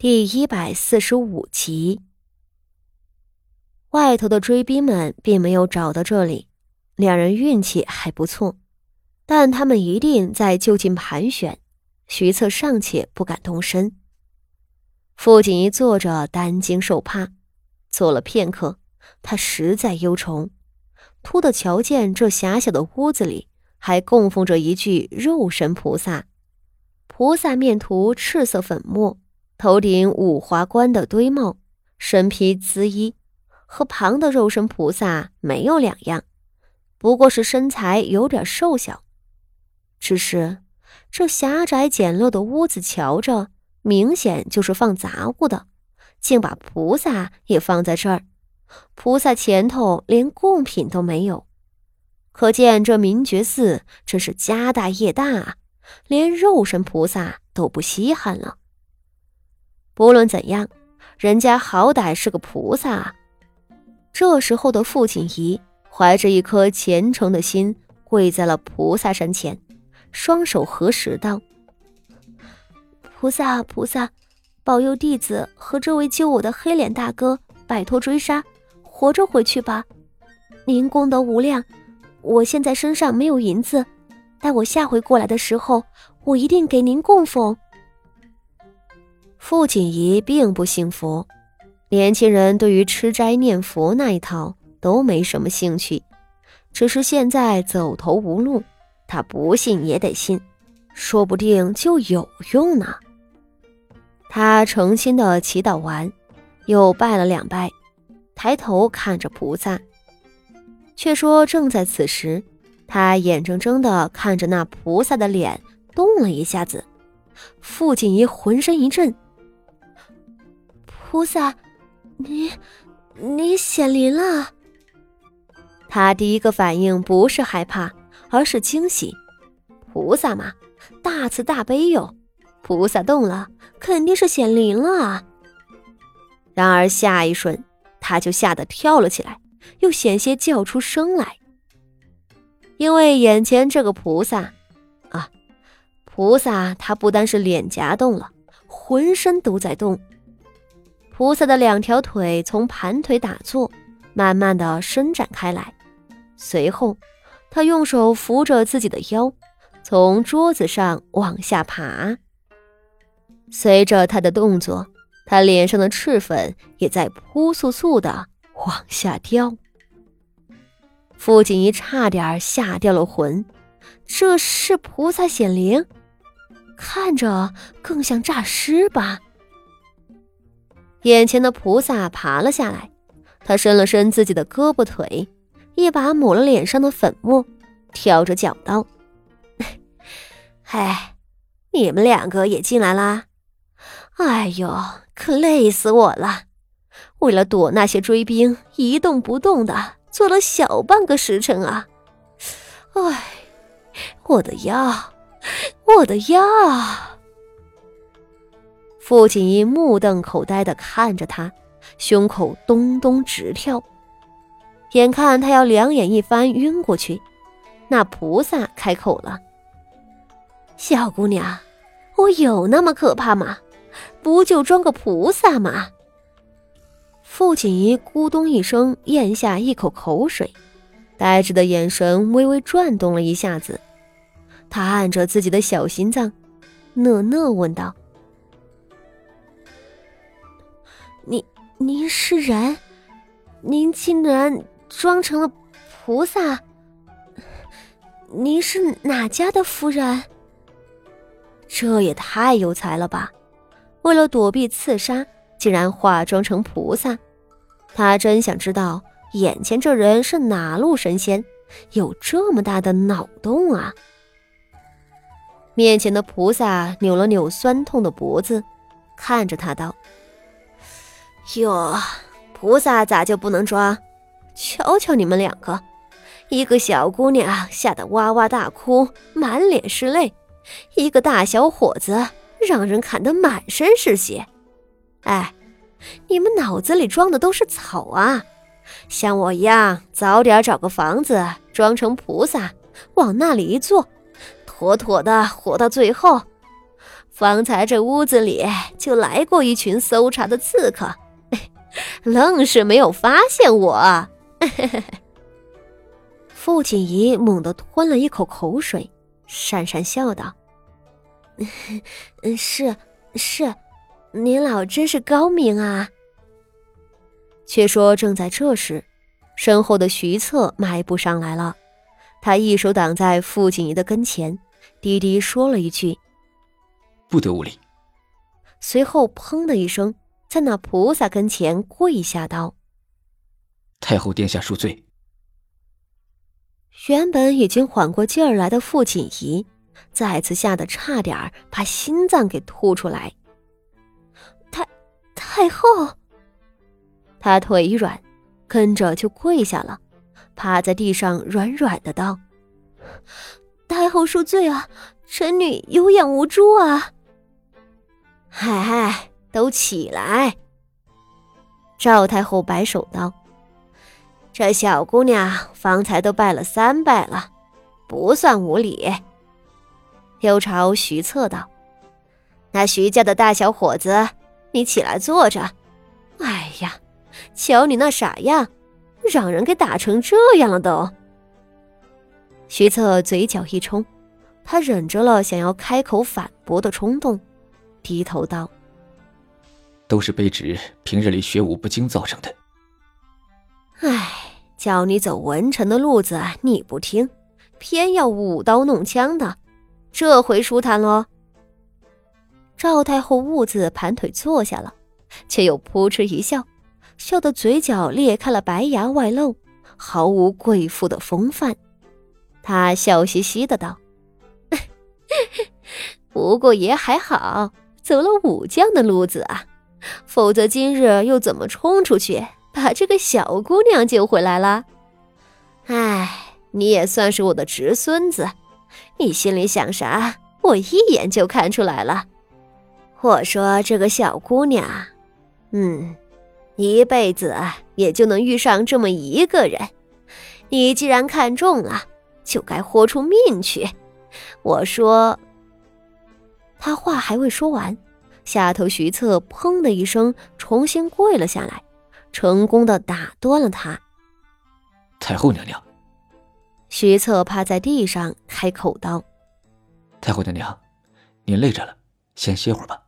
第一百四十五集，外头的追兵们并没有找到这里，两人运气还不错，但他们一定在就近盘旋。徐策尚且不敢动身。傅锦衣坐着担惊受怕，坐了片刻，他实在忧愁，突的瞧见这狭小的屋子里还供奉着一具肉身菩萨，菩萨面涂赤色粉末。头顶五华冠的堆帽，身披紫衣，和旁的肉身菩萨没有两样，不过是身材有点瘦小。只是这狭窄简陋的屋子，瞧着明显就是放杂物的，竟把菩萨也放在这儿。菩萨前头连贡品都没有，可见这明觉寺真是家大业大啊，连肉身菩萨都不稀罕了。不论怎样，人家好歹是个菩萨啊！这时候的傅锦仪怀着一颗虔诚的心，跪在了菩萨身前，双手合十道：“菩萨，菩萨，保佑弟子和这位救我的黑脸大哥摆脱追杀，活着回去吧！您功德无量，我现在身上没有银子，待我下回过来的时候，我一定给您供奉。”傅锦仪并不信佛，年轻人对于吃斋念佛那一套都没什么兴趣。只是现在走投无路，他不信也得信，说不定就有用呢。他诚心的祈祷完，又拜了两拜，抬头看着菩萨。却说正在此时，他眼睁睁的看着那菩萨的脸动了一下子，傅锦仪浑身一震。菩萨，你你显灵了。他第一个反应不是害怕，而是惊喜。菩萨嘛，大慈大悲哟，菩萨动了，肯定是显灵了啊。然而下一瞬，他就吓得跳了起来，又险些叫出声来，因为眼前这个菩萨啊，菩萨他不单是脸颊动了，浑身都在动。菩萨的两条腿从盘腿打坐，慢慢的伸展开来，随后，他用手扶着自己的腰，从桌子上往下爬。随着他的动作，他脸上的赤粉也在扑簌簌的往下掉。傅锦衣差点吓掉了魂，这是菩萨显灵，看着更像诈尸吧。眼前的菩萨爬了下来，他伸了伸自己的胳膊腿，一把抹了脸上的粉末，挑着脚道：“ 哎，你们两个也进来啦？哎呦，可累死我了！为了躲那些追兵，一动不动的坐了小半个时辰啊！哎，我的腰，我的腰！”傅锦衣目瞪口呆的看着他，胸口咚咚直跳，眼看他要两眼一翻晕过去，那菩萨开口了：“小姑娘，我有那么可怕吗？不就装个菩萨吗？”傅锦衣咕咚一声咽下一口口水，呆滞的眼神微微转动了一下子，他按着自己的小心脏，讷讷问道。您您是人，您竟然装成了菩萨？您是哪家的夫人？这也太有才了吧！为了躲避刺杀，竟然化妆成菩萨。他真想知道眼前这人是哪路神仙，有这么大的脑洞啊！面前的菩萨扭了扭酸痛的脖子，看着他道。哟，菩萨咋就不能装？瞧瞧你们两个，一个小姑娘吓得哇哇大哭，满脸是泪；一个大小伙子让人砍得满身是血。哎，你们脑子里装的都是草啊！像我一样，早点找个房子装成菩萨，往那里一坐，妥妥的活到最后。方才这屋子里就来过一群搜查的刺客，愣是没有发现我。傅锦仪猛地吞了一口口水，讪讪笑道：“是是，您老真是高明啊。”却说正在这时，身后的徐策迈步上来了，他一手挡在傅锦仪的跟前，低低说了一句。不得无礼。随后，砰的一声，在那菩萨跟前跪下道：“太后殿下恕罪。”原本已经缓过劲儿来的傅锦仪，再次吓得差点把心脏给吐出来。太太后，他腿一软，跟着就跪下了，趴在地上软软的道：“太后恕罪啊，臣女有眼无珠啊。”嗨嗨，都起来！赵太后摆手道：“这小姑娘方才都拜了三拜了，不算无礼。”又朝徐策道：“那徐家的大小伙子，你起来坐着。哎呀，瞧你那傻样，让人给打成这样了都。”徐策嘴角一冲，他忍着了想要开口反驳的冲动。低头道：“都是卑职平日里学武不精造成的。唉，叫你走文臣的路子，你不听，偏要舞刀弄枪的，这回舒坦喽。”赵太后兀自盘腿坐下了，却又扑哧一笑，笑得嘴角裂开了白牙外露，毫无贵妇的风范。她笑嘻嘻的道：“ 不过也还好。”走了武将的路子啊，否则今日又怎么冲出去把这个小姑娘救回来了？哎，你也算是我的侄孙子，你心里想啥，我一眼就看出来了。我说这个小姑娘，嗯，一辈子也就能遇上这么一个人。你既然看中了，就该豁出命去。我说。他话还未说完，下头徐策砰的一声重新跪了下来，成功的打断了他。太后娘娘，徐策趴在地上开口道：“太后娘娘，您累着了，先歇会儿吧。”